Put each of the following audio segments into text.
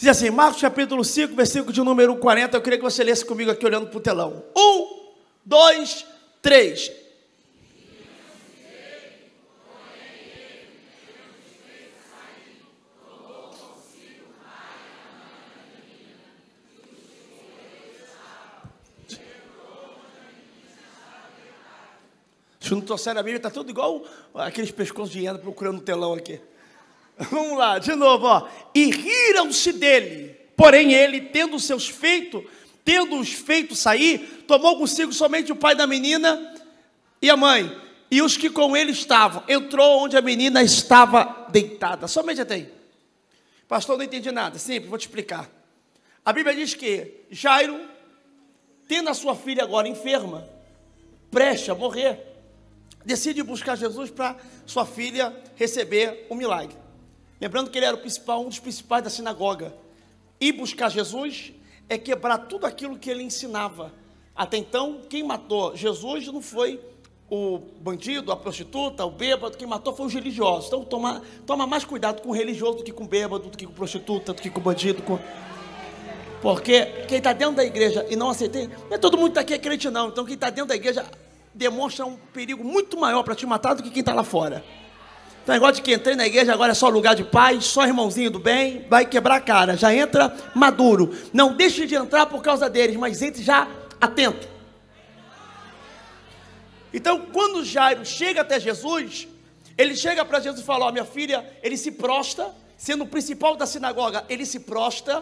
Diz assim, Marcos capítulo 5, versículo de número 40. Eu queria que você lesse comigo aqui olhando para o telão. Um, dois, três. Se não trouxeram a Bíblia, está tudo igual aqueles pescoços de hiena procurando o telão aqui. Vamos lá, de novo, ó. E riram-se dele. Porém, ele, tendo seus feitos, tendo os feitos sair, tomou consigo somente o pai da menina e a mãe, e os que com ele estavam. Entrou onde a menina estava deitada. Somente até aí. Pastor, não entendi nada. Simples, vou te explicar. A Bíblia diz que Jairo, tendo a sua filha agora enferma, preste a morrer, decide buscar Jesus para sua filha receber o milagre. Lembrando que ele era o principal, um dos principais da sinagoga. E buscar Jesus é quebrar tudo aquilo que ele ensinava. Até então, quem matou Jesus não foi o bandido, a prostituta, o bêbado, quem matou foi os religiosos. Então toma, toma mais cuidado com o religioso do que com o bêbado, do que com prostituta, do que com o bandido. Com... Porque quem está dentro da igreja e não aceitei, não é todo mundo que está aqui é crente não. Então quem está dentro da igreja demonstra um perigo muito maior para te matar do que quem está lá fora. Então, negócio de que entrei na igreja agora é só lugar de paz, só irmãozinho do bem, vai quebrar a cara. Já entra maduro. Não deixe de entrar por causa deles, mas entre já atento. Então, quando Jairo chega até Jesus, ele chega para Jesus e fala: Ó, minha filha, ele se prosta, sendo o principal da sinagoga, ele se prosta,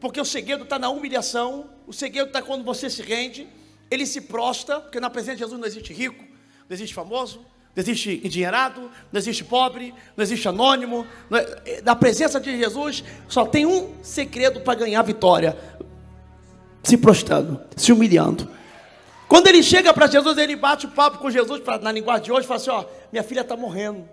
porque o segredo está na humilhação, o segredo está quando você se rende. Ele se prosta, porque na presença de Jesus não existe rico, não existe famoso, não existe endinheirado, não existe pobre, não existe anônimo. Não é, na presença de Jesus só tem um segredo para ganhar vitória: se prostrando, se humilhando. Quando ele chega para Jesus, ele bate o papo com Jesus, pra, na linguagem de hoje, fala assim: Ó, minha filha está morrendo.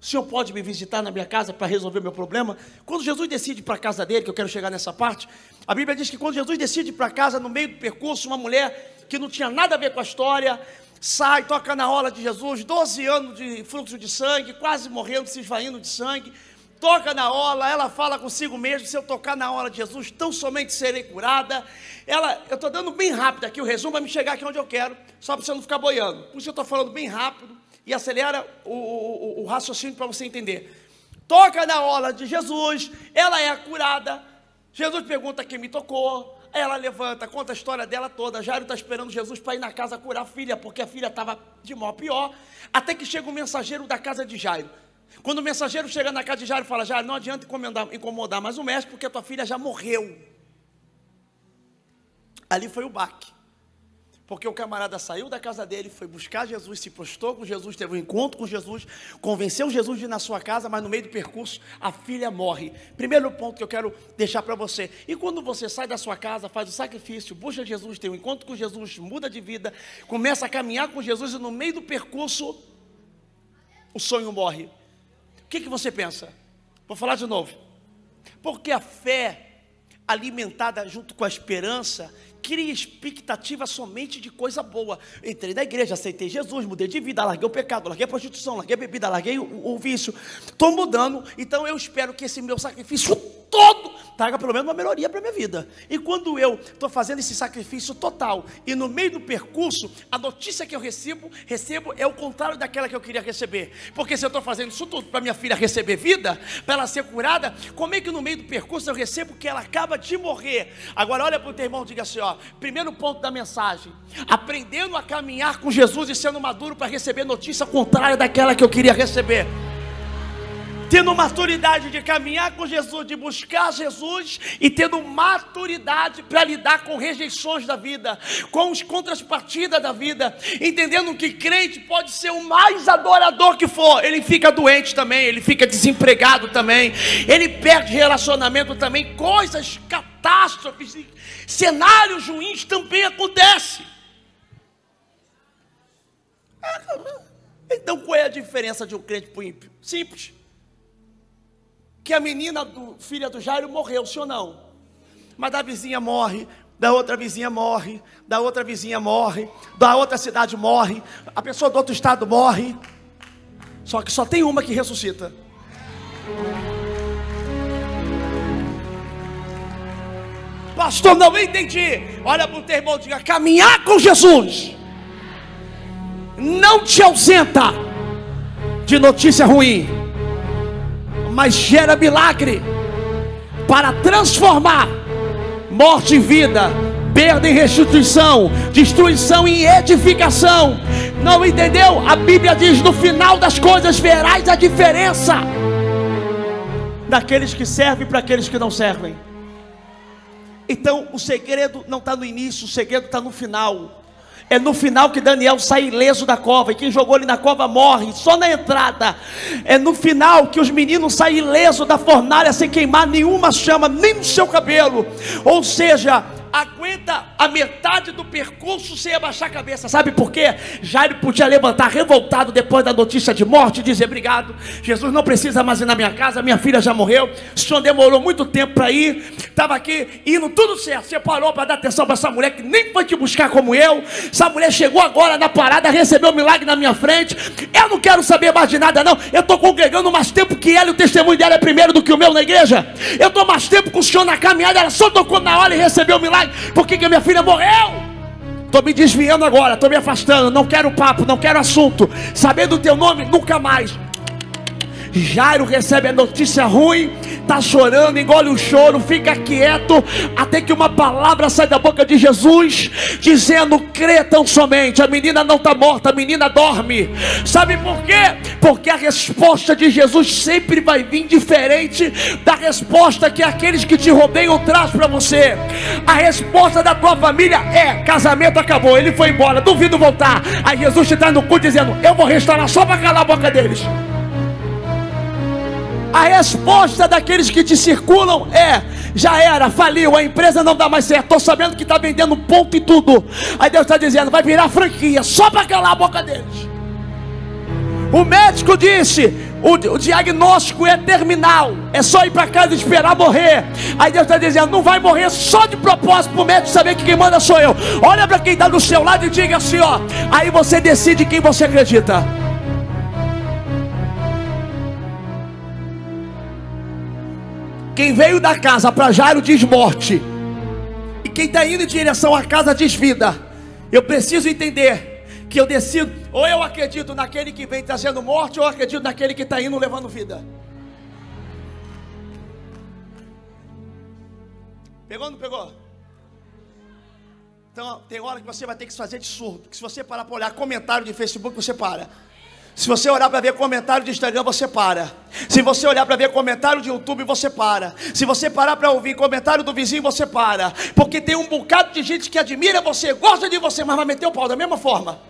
O senhor pode me visitar na minha casa para resolver meu problema? Quando Jesus decide para a casa dele, que eu quero chegar nessa parte, a Bíblia diz que quando Jesus decide para casa, no meio do percurso, uma mulher que não tinha nada a ver com a história, sai, toca na ola de Jesus, 12 anos de fluxo de sangue, quase morrendo, se esvaindo de sangue, toca na ola, ela fala consigo mesmo, se eu tocar na ola de Jesus, tão somente serei curada. Ela, eu estou dando bem rápido aqui o resumo, para me chegar aqui onde eu quero, só para você não ficar boiando. Por isso eu estou falando bem rápido e acelera o, o, o raciocínio para você entender. Toca na ola de Jesus, ela é curada. Jesus pergunta quem me tocou, ela levanta, conta a história dela toda. Jairo está esperando Jesus para ir na casa curar a filha, porque a filha estava de mal pior. Até que chega o um mensageiro da casa de Jairo. Quando o mensageiro chega na casa de Jairo, fala: Jairo, não adianta incomodar, incomodar mais o mestre, porque a tua filha já morreu. Ali foi o baque. Porque o camarada saiu da casa dele, foi buscar Jesus, se postou com Jesus, teve um encontro com Jesus, convenceu Jesus de ir na sua casa, mas no meio do percurso a filha morre. Primeiro ponto que eu quero deixar para você. E quando você sai da sua casa, faz o sacrifício, busca Jesus, tem um encontro com Jesus, muda de vida, começa a caminhar com Jesus e no meio do percurso o sonho morre. O que, que você pensa? Vou falar de novo. Porque a fé alimentada junto com a esperança cria expectativa somente de coisa boa. Entrei na igreja, aceitei Jesus, mudei de vida, larguei o pecado, larguei a prostituição, larguei a bebida, larguei o, o vício. Estou mudando, então eu espero que esse meu sacrifício todo traga pelo menos uma melhoria para a minha vida. E quando eu estou fazendo esse sacrifício total e no meio do percurso, a notícia que eu recebo, recebo é o contrário daquela que eu queria receber. Porque se eu estou fazendo isso tudo para minha filha receber vida, para ela ser curada, como é que no meio do percurso eu recebo que ela acaba de morrer? Agora olha para o teu irmão e diga assim: primeiro ponto da mensagem, aprendendo a caminhar com Jesus e sendo maduro para receber notícia contrária daquela que eu queria receber. Tendo maturidade de caminhar com Jesus, de buscar Jesus e tendo maturidade para lidar com rejeições da vida, com os contrapartidas da vida, entendendo que crente pode ser o mais adorador que for, ele fica doente também, ele fica desempregado também, ele perde relacionamento também, coisas catástrofes, cenários ruins também acontecem. Então qual é a diferença de um crente para o ímpio? Simples que a menina do, filha do Jairo morreu, sim ou não? Mas da vizinha morre, da outra vizinha morre, da outra vizinha morre, da outra cidade morre, a pessoa do outro estado morre. Só que só tem uma que ressuscita. Pastor, não entendi. Olha para o teu irmão e diga: caminhar com Jesus não te ausenta de notícia ruim, mas gera milagre para transformar morte em vida, perda em restituição, destruição em edificação. Não entendeu? A Bíblia diz: no final das coisas verás a diferença daqueles que servem para aqueles que não servem. Então o segredo não está no início, o segredo está no final. É no final que Daniel sai ileso da cova. E quem jogou ele na cova morre, só na entrada. É no final que os meninos saem ileso da fornalha sem queimar nenhuma chama, nem no seu cabelo. Ou seja, aguenta a metade do percurso sem abaixar a cabeça. Sabe por quê? Jairo podia levantar revoltado depois da notícia de morte e dizer: Obrigado, Jesus não precisa mais ir na minha casa, minha filha já morreu. O senhor demorou muito tempo para ir, estava aqui indo tudo certo. Você parou para dar atenção para essa mulher que nem foi te buscar como eu. Essa mulher chegou agora na parada, recebeu um milagre na minha frente. Eu não quero saber mais de nada, não. Eu estou congregando mais tempo que ela e o testemunho dela é primeiro do que o meu na igreja. Eu estou mais tempo com o senhor na caminhada, ela só tocou na hora e recebeu o milagre. Por que, que minha filha morreu? Estou me desviando agora, estou me afastando, não quero papo, não quero assunto. Sabendo o teu nome, nunca mais. Jairo recebe a notícia ruim, está chorando, engole o choro, fica quieto, até que uma palavra sai da boca de Jesus, dizendo: crê tão somente. A menina não está morta, a menina dorme. Sabe por quê? Porque a resposta de Jesus sempre vai vir diferente da resposta que aqueles que te rodeiam traz para você. A resposta da tua família é: casamento acabou, ele foi embora, duvido voltar. Aí Jesus te traz no cu dizendo: eu vou restaurar só para calar a boca deles. A resposta daqueles que te circulam é: já era, faliu, a empresa não dá mais certo. Estou sabendo que está vendendo ponto e tudo. Aí Deus está dizendo: vai virar franquia, só para calar a boca deles. O médico disse: o, o diagnóstico é terminal, é só ir para casa e esperar morrer. Aí Deus está dizendo: não vai morrer só de propósito para o médico saber que quem manda sou eu. Olha para quem está do seu lado e diga assim: ó. Aí você decide quem você acredita. Quem veio da casa para Jairo diz morte. E quem está indo em direção à casa diz vida. Eu preciso entender que eu decido, ou eu acredito naquele que vem trazendo morte, ou eu acredito naquele que está indo levando vida. Pegou ou não pegou? Então tem hora que você vai ter que se fazer de surdo. Que se você parar para olhar comentário de Facebook, você para. Se você olhar para ver comentário de Instagram, você para. Se você olhar para ver comentário de YouTube, você para. Se você parar para ouvir comentário do vizinho, você para. Porque tem um bocado de gente que admira você, gosta de você, mas vai meter o pau da mesma forma.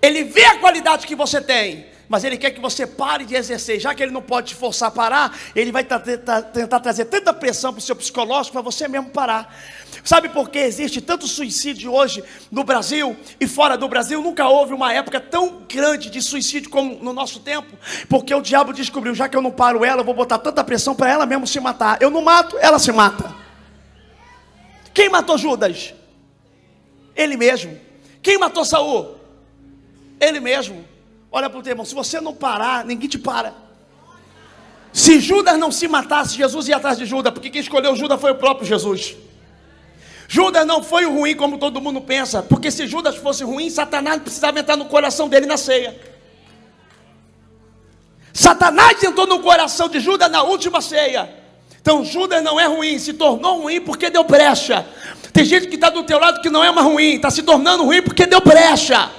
Ele vê a qualidade que você tem, mas ele quer que você pare de exercer. Já que ele não pode te forçar a parar, ele vai tentar trazer tanta pressão para o seu psicológico para você mesmo parar. Sabe por que existe tanto suicídio hoje no Brasil e fora do Brasil? Nunca houve uma época tão grande de suicídio como no nosso tempo, porque o diabo descobriu: já que eu não paro ela, eu vou botar tanta pressão para ela mesmo se matar. Eu não mato, ela se mata. Quem matou Judas? Ele mesmo. Quem matou Saul? Ele mesmo. Olha para o teu irmão: se você não parar, ninguém te para. Se Judas não se matasse, Jesus ia atrás de Judas, porque quem escolheu Judas foi o próprio Jesus. Judas não foi o ruim como todo mundo pensa, porque se Judas fosse ruim, Satanás precisava entrar no coração dele na ceia. Satanás entrou no coração de Judas na última ceia. Então Judas não é ruim, se tornou ruim porque deu brecha. Tem gente que está do teu lado que não é mais ruim, está se tornando ruim porque deu brecha.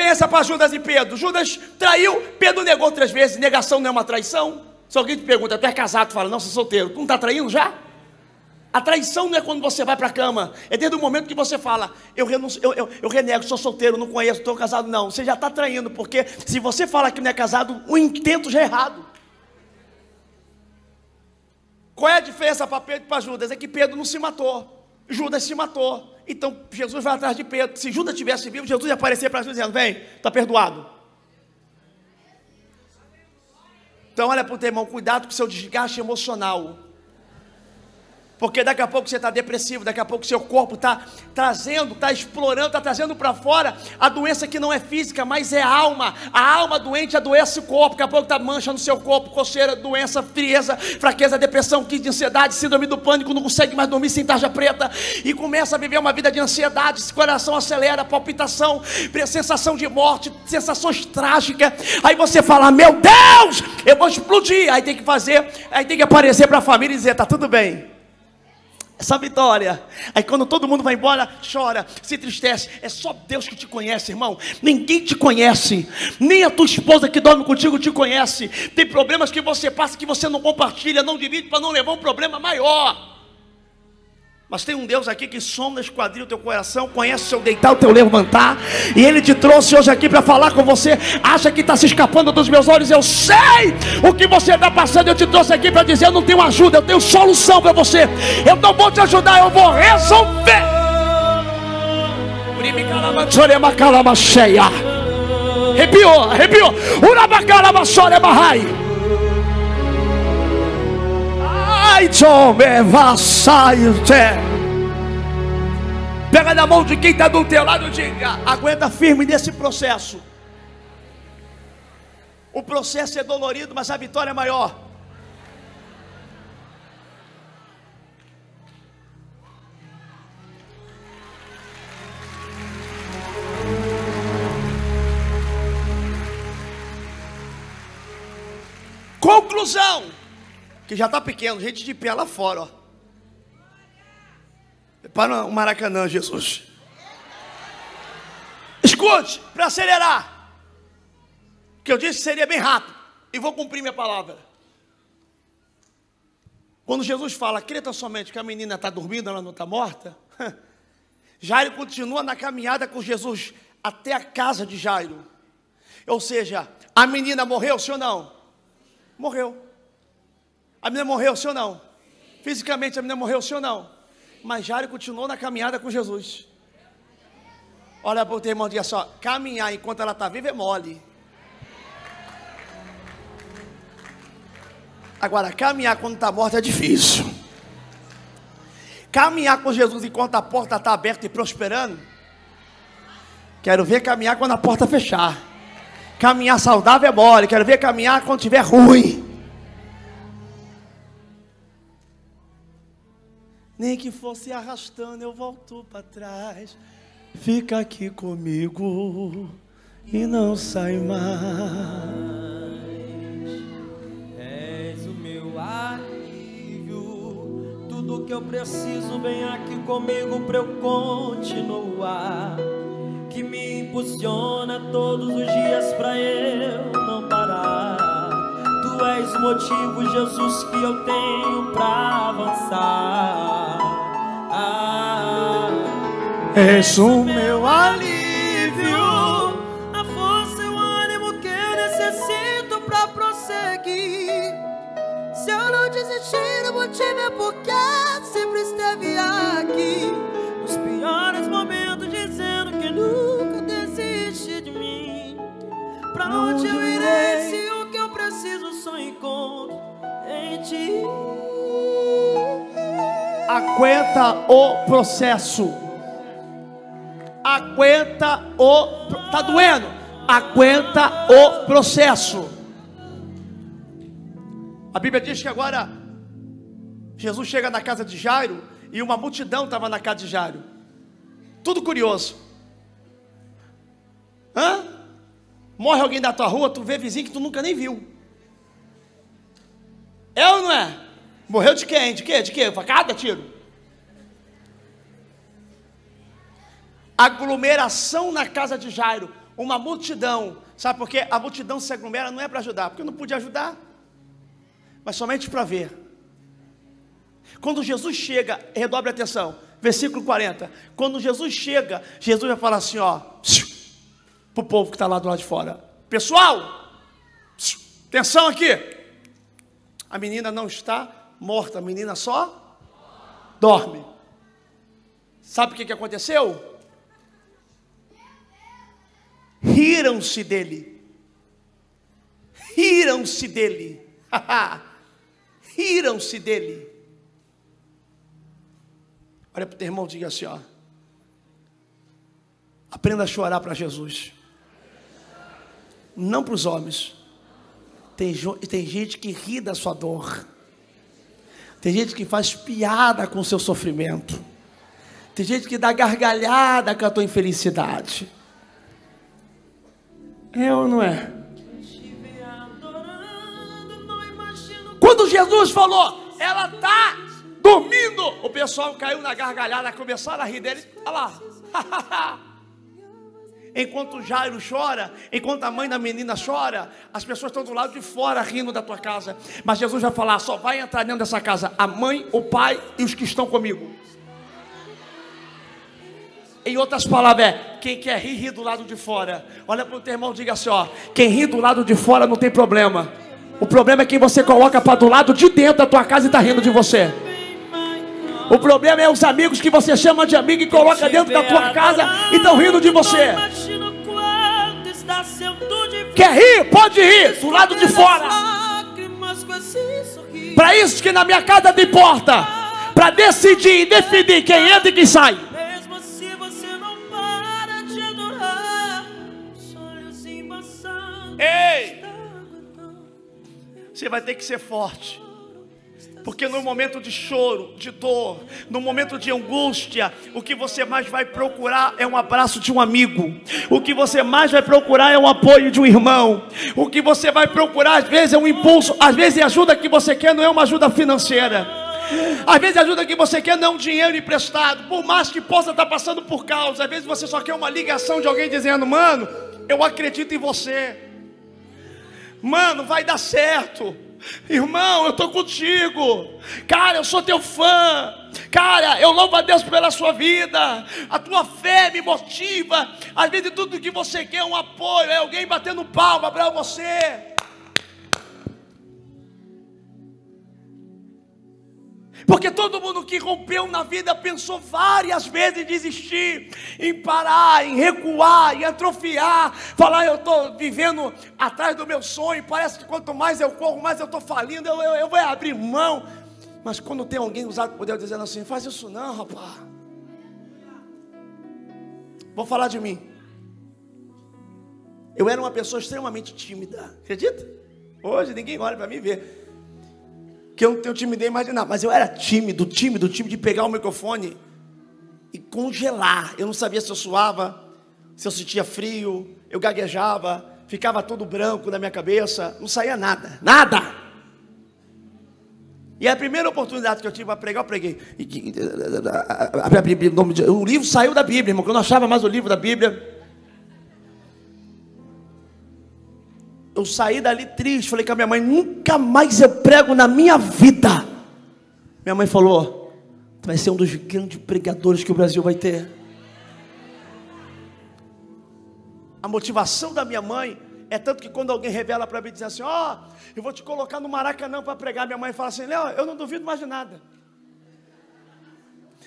Diferença para Judas e Pedro? Judas traiu, Pedro negou três vezes. Negação não é uma traição? Se alguém te pergunta, tu é casado, tu fala, não, sou solteiro. Tu não está traindo já? A traição não é quando você vai para a cama, é desde o momento que você fala, eu, renuncio, eu, eu, eu renego, sou solteiro, não conheço, estou casado, não. Você já está traindo, porque se você fala que não é casado, o intento já é errado. Qual é a diferença para Pedro e para Judas? É que Pedro não se matou, Judas se matou. Então Jesus vai atrás de Pedro. Se Judas tivesse vivo, Jesus ia aparecer para Jesus dizendo: Vem, está perdoado. Então olha para o teu irmão, cuidado com o seu desgaste emocional. Porque daqui a pouco você está depressivo, daqui a pouco seu corpo está trazendo, está explorando, está trazendo para fora a doença que não é física, mas é alma. A alma doente adoece o corpo, daqui a pouco está mancha no seu corpo, coceira, doença, frieza, fraqueza, depressão, crise de ansiedade, síndrome do pânico, não consegue mais dormir sem tarja preta e começa a viver uma vida de ansiedade, esse coração acelera, palpitação, sensação de morte, sensações trágicas. Aí você fala: Meu Deus, eu vou explodir. Aí tem que fazer, aí tem que aparecer para a família e dizer: Tá tudo bem essa vitória. Aí quando todo mundo vai embora, chora, se tristece. É só Deus que te conhece, irmão. Ninguém te conhece. Nem a tua esposa que dorme contigo te conhece. Tem problemas que você passa que você não compartilha, não divide para não levar um problema maior. Mas tem um Deus aqui que sonda, esquadrilha o teu coração, conhece o seu deitar, o teu levantar, e Ele te trouxe hoje aqui para falar com você. Acha que está se escapando dos meus olhos? Eu sei o que você está passando. Eu te trouxe aqui para dizer: eu não tenho ajuda, eu tenho solução para você. Eu não vou te ajudar, eu vou resolver. Arrepiou, arrepiou. Urabacalamassore Bahai. Pega na mão de quem está do teu lado e diga: aguenta firme nesse processo. O processo é dolorido, mas a vitória é maior. Conclusão que já está pequeno, gente de pé lá fora, ó. Para o Maracanã, Jesus. Escute, para acelerar. Que eu disse que seria bem rápido. E vou cumprir minha palavra. Quando Jesus fala, creta somente que a menina está dormindo, ela não está morta. Jairo continua na caminhada com Jesus até a casa de Jairo. Ou seja, a menina morreu, sim ou não? Morreu. A menina morreu, sim ou não? Fisicamente a menina morreu, sim ou não? Mas Jairo continuou na caminhada com Jesus. Olha para o teu irmão diga só: caminhar enquanto ela está viva é mole. Agora, caminhar quando está morta é difícil. Caminhar com Jesus enquanto a porta está aberta e prosperando. Quero ver caminhar quando a porta fechar. Caminhar saudável é mole. Quero ver caminhar quando estiver ruim. Nem que fosse arrastando, eu volto para trás. Fica aqui comigo e não sai mais. És o meu alívio. Tudo que eu preciso, vem aqui comigo para eu continuar. Que me impulsiona todos os dias para eu Tu és o motivo, Jesus, que eu tenho para avançar. Ah, és o meu alívio, a força e o ânimo que eu necessito para prosseguir. Se eu não desistir, o motivo é porque sempre esteve aqui. Nos piores momentos, dizendo que nunca desiste de mim. Pra onde eu irei se ti. Aguenta o processo. Aguenta o. Tá doendo? Aguenta o processo. A Bíblia diz que agora Jesus chega na casa de Jairo e uma multidão estava na casa de Jairo. Tudo curioso. Hã? Morre alguém da tua rua, tu vê vizinho que tu nunca nem viu. É ou não é? Morreu de quem? De quê? De quê? Facada, tiro? Aglomeração na casa de Jairo. Uma multidão. Sabe por quê? A multidão se aglomera não é para ajudar, porque não podia ajudar, mas somente para ver. Quando Jesus chega, redobre a atenção, versículo 40. Quando Jesus chega, Jesus vai falar assim: ó, para o povo que está lá do lado de fora: Pessoal, atenção aqui. A menina não está morta, a menina só dorme. Sabe o que, que aconteceu? Riram-se dele. Riram-se dele. Riram-se dele. Olha para o teu irmão e diga assim: ó. Aprenda a chorar para Jesus. Não para os homens. Tem, tem gente que ri da sua dor. Tem gente que faz piada com o seu sofrimento. Tem gente que dá gargalhada com a tua infelicidade. É ou não é? Quando Jesus falou, ela está dormindo, o pessoal caiu na gargalhada, começaram a rir dele. Olha lá. Enquanto Jairo chora, enquanto a mãe da menina chora, as pessoas estão do lado de fora rindo da tua casa. Mas Jesus vai falar: só vai entrar dentro dessa casa a mãe, o pai e os que estão comigo. Em outras palavras, é quem quer rir, ri do lado de fora. Olha para o teu irmão e diga assim: ó, quem ri do lado de fora não tem problema. O problema é quem você coloca para do lado de dentro da tua casa e está rindo de você. O problema é os amigos que você chama de amigo e coloca dentro da tua casa e estão rindo de você. Quer rir? Pode rir, do lado de fora. Para isso que na minha casa tem porta. Para decidir e definir quem entra e quem sai. Ei! Você vai ter que ser forte. Porque no momento de choro, de dor, no momento de angústia, o que você mais vai procurar é um abraço de um amigo. O que você mais vai procurar é um apoio de um irmão. O que você vai procurar às vezes é um impulso, às vezes a ajuda que você quer não é uma ajuda financeira. Às vezes a ajuda que você quer não é um dinheiro emprestado, por mais que possa estar passando por causa. Às vezes você só quer uma ligação de alguém dizendo: "Mano, eu acredito em você". Mano, vai dar certo. Irmão, eu estou contigo. Cara, eu sou teu fã. Cara, eu louvo a Deus pela sua vida. A tua fé me motiva. Às vezes tudo que você quer é um apoio, é alguém batendo palma para você. Porque todo mundo que rompeu na vida pensou várias vezes em desistir, em parar, em recuar, em atrofiar, falar eu estou vivendo atrás do meu sonho, parece que quanto mais eu corro, mais eu estou falindo, eu, eu, eu vou abrir mão. Mas quando tem alguém usado por Deus dizendo assim, faz isso não, rapaz. Vou falar de mim. Eu era uma pessoa extremamente tímida, acredita? Hoje ninguém olha para mim vê que eu não tenho timidez nada, mas eu era tímido, tímido, tímido de pegar o microfone e congelar. Eu não sabia se eu suava, se eu sentia frio, eu gaguejava, ficava todo branco na minha cabeça, não saía nada, nada. E a primeira oportunidade que eu tive para pregar, eu preguei. O livro saiu da Bíblia, irmão, que eu não achava mais o livro da Bíblia. Eu saí dali triste, falei com a minha mãe, nunca mais eu prego na minha vida. Minha mãe falou, tu vai ser um dos grandes pregadores que o Brasil vai ter. A motivação da minha mãe é tanto que quando alguém revela para mim diz assim, ó, oh, eu vou te colocar no Maracanã para pregar, minha mãe fala assim, Léo, eu não duvido mais de nada.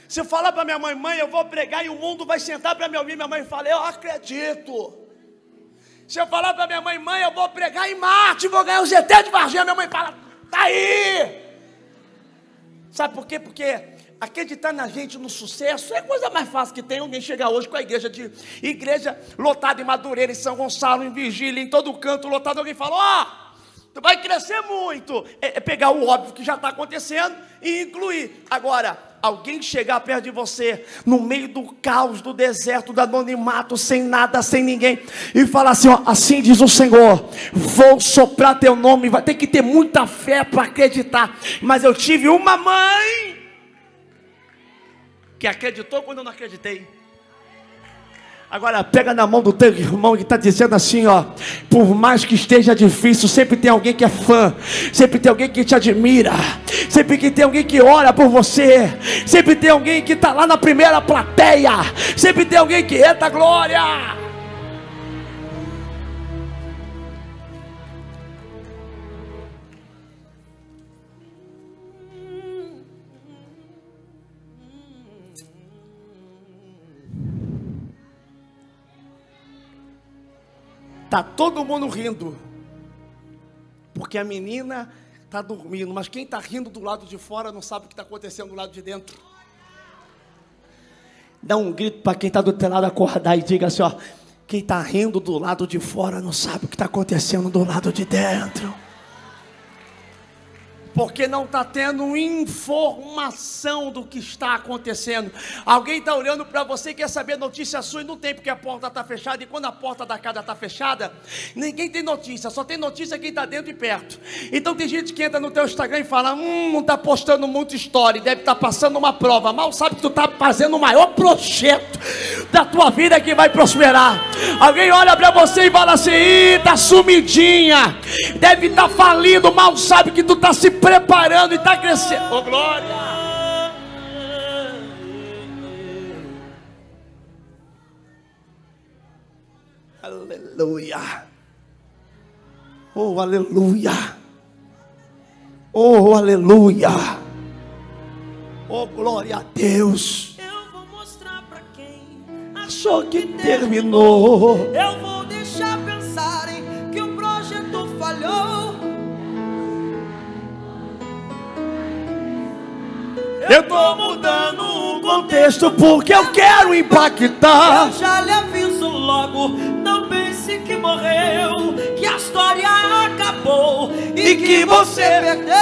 Se eu falar para minha mãe, mãe, eu vou pregar e o mundo vai sentar para me ouvir, minha mãe fala, eu acredito. Se eu falar para minha mãe, mãe, eu vou pregar em Marte, vou ganhar o GT de Varginha, minha mãe fala, tá aí. Sabe por quê? Porque acreditar na gente no sucesso é a coisa mais fácil que tem. Alguém chegar hoje com a igreja de igreja lotada em Madureira, em São Gonçalo, em Vigília, em todo canto lotado, alguém fala, ó, oh, tu vai crescer muito. É, é pegar o óbvio que já está acontecendo e incluir. Agora, alguém chegar perto de você, no meio do caos, do deserto, do anonimato, sem nada, sem ninguém, e falar assim: ó, assim diz o Senhor, vou soprar teu nome, vai ter que ter muita fé para acreditar. Mas eu tive uma mãe que acreditou quando eu não acreditei. Agora pega na mão do teu irmão que está dizendo assim, ó. Por mais que esteja difícil, sempre tem alguém que é fã, sempre tem alguém que te admira, sempre que tem alguém que ora por você, sempre tem alguém que está lá na primeira plateia, sempre tem alguém que entra glória. Tá todo mundo rindo. Porque a menina está dormindo, mas quem está rindo do lado de fora não sabe o que está acontecendo do lado de dentro. Dá um grito para quem está do teu lado acordar e diga assim: ó, quem está rindo do lado de fora não sabe o que está acontecendo do lado de dentro porque não está tendo informação do que está acontecendo. Alguém está olhando para você e quer saber notícia sua e não tem, porque a porta está fechada. E quando a porta da casa está fechada, ninguém tem notícia, só tem notícia quem está dentro e perto. Então tem gente que entra no teu Instagram e fala: Hum, não está postando muito história, deve estar tá passando uma prova. Mal sabe que tu está fazendo o maior projeto da tua vida que vai prosperar. Alguém olha para você e fala assim: está sumidinha, deve estar tá falindo. Mal sabe que tu está se preparando e está crescendo. Oh, glória! Aleluia. Oh, aleluia. Oh, aleluia. Oh, glória a Deus. Eu vou mostrar para quem achou que terminou. Eu vou Eu tô mudando o contexto porque eu quero impactar. Eu já lhe aviso logo, não pense que morreu, que a história acabou e, E que você- perdeu.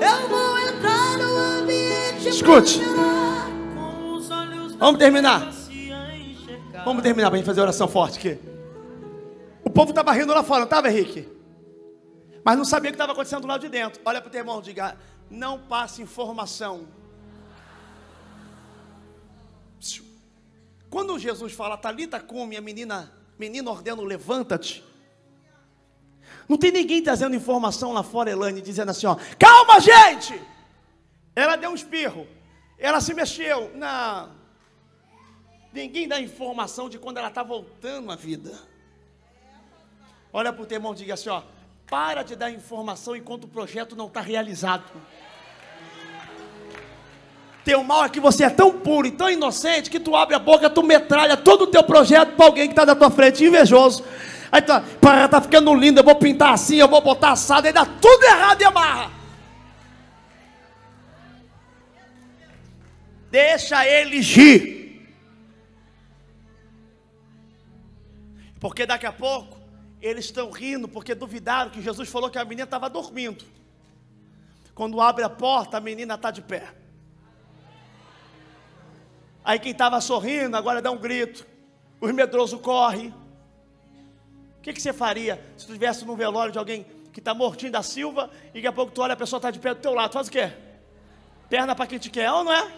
Eu vou entrar no ambiente Escute. Vamos terminar. Vamos terminar para gente fazer oração forte aqui. O povo estava rindo lá fora, não estava, Henrique? Mas não sabia o que estava acontecendo do lado de dentro. Olha para o teu irmão, diga: não passe informação. Quando Jesus fala, Talita come, a menina, menina ordena, levanta-te. Não tem ninguém trazendo informação lá fora, Elane, dizendo assim, ó, calma, gente! Ela deu um espirro, ela se mexeu. Não. Ninguém dá informação de quando ela está voltando à vida. Olha para o teu irmão e diga assim: ó, para de dar informação enquanto o projeto não está realizado. Teu mal é que você é tão puro e tão inocente que tu abre a boca, tu metralha todo o teu projeto para alguém que está na tua frente, invejoso. Aí tu, para, tá ficando lindo, eu vou pintar assim, eu vou botar assado, aí dá tudo errado e amarra. Deixa ele gir. Porque daqui a pouco eles estão rindo porque duvidaram que Jesus falou que a menina estava dormindo. Quando abre a porta, a menina está de pé. Aí quem estava sorrindo agora dá um grito. Os medrosos correm. O que, que você faria se tu estivesse num velório de alguém que está mortinho da Silva e daqui a pouco tu olha a pessoa está de pé do teu lado? Faz o quê? Perna para quem te quer, é ou não é?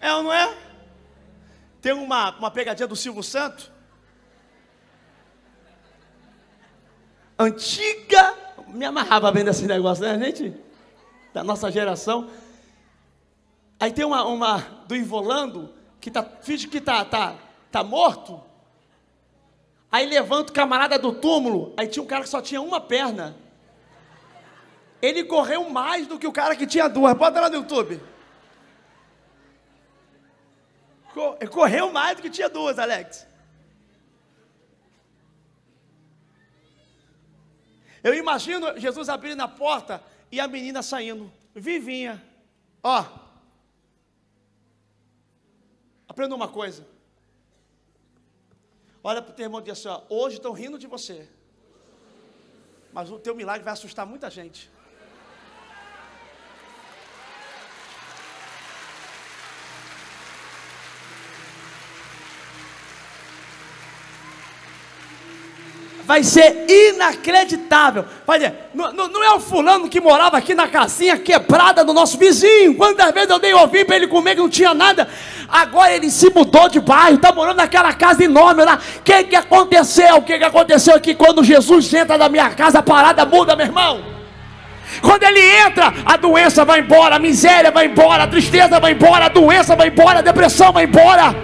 É ou não é? Tem uma, uma pegadinha do Silvio Santo. Antiga. Me amarrava bem desse negócio, né, gente? Da nossa geração. Aí tem uma, uma do Involando, que tá, finge que tá, tá, tá morto. Aí levanta o camarada do túmulo. Aí tinha um cara que só tinha uma perna. Ele correu mais do que o cara que tinha duas. Bota lá no YouTube. Co- Correu mais do que tinha duas, Alex. Eu imagino Jesus abrindo a porta e a menina saindo, vivinha. Ó, aprenda uma coisa. Olha para o teu irmão e diz assim: ó, hoje estão rindo de você, mas o teu milagre vai assustar muita gente. Vai ser inacreditável. Vai dizer, não, não- é o fulano que morava aqui na casinha quebrada do nosso vizinho. Quantas vezes eu dei ouvir para ele comer que não tinha nada. Agora ele se mudou de bairro, está morando naquela casa enorme lá. O que, que aconteceu? O que, que aconteceu aqui quando Jesus entra na minha casa, a parada muda, meu irmão. Quando ele entra, a doença vai embora, a miséria vai embora, a tristeza vai embora, a doença vai embora, a depressão vai embora.